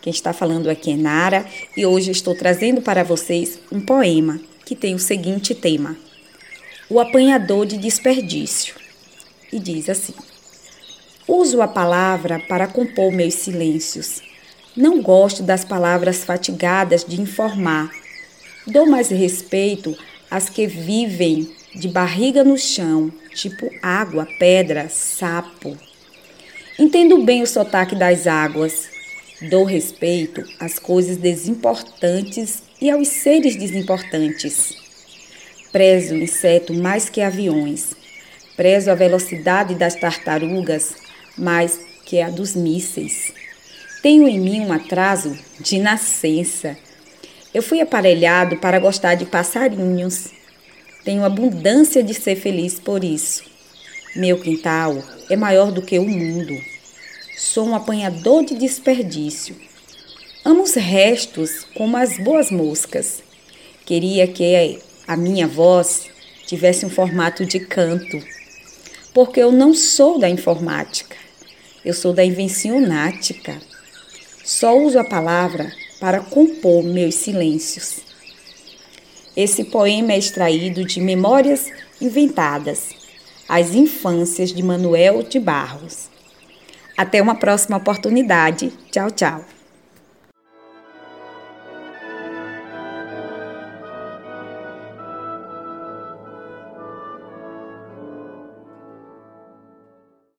Quem está falando aqui é Nara e hoje estou trazendo para vocês um poema que tem o seguinte tema: O apanhador de desperdício. E diz assim: Uso a palavra para compor meus silêncios. Não gosto das palavras fatigadas de informar. Dou mais respeito às que vivem de barriga no chão, tipo água, pedra, sapo. Entendo bem o sotaque das águas, Dou respeito às coisas desimportantes e aos seres desimportantes. Prezo o inseto mais que aviões. Prezo a velocidade das tartarugas mais que a dos mísseis. Tenho em mim um atraso de nascença. Eu fui aparelhado para gostar de passarinhos. Tenho abundância de ser feliz por isso. Meu quintal é maior do que o mundo. Sou um apanhador de desperdício. Amo os restos como as boas moscas. Queria que a minha voz tivesse um formato de canto, porque eu não sou da informática, eu sou da invencionática. Só uso a palavra para compor meus silêncios. Esse poema é extraído de Memórias Inventadas, As Infâncias de Manuel de Barros. Até uma próxima oportunidade. Tchau, tchau.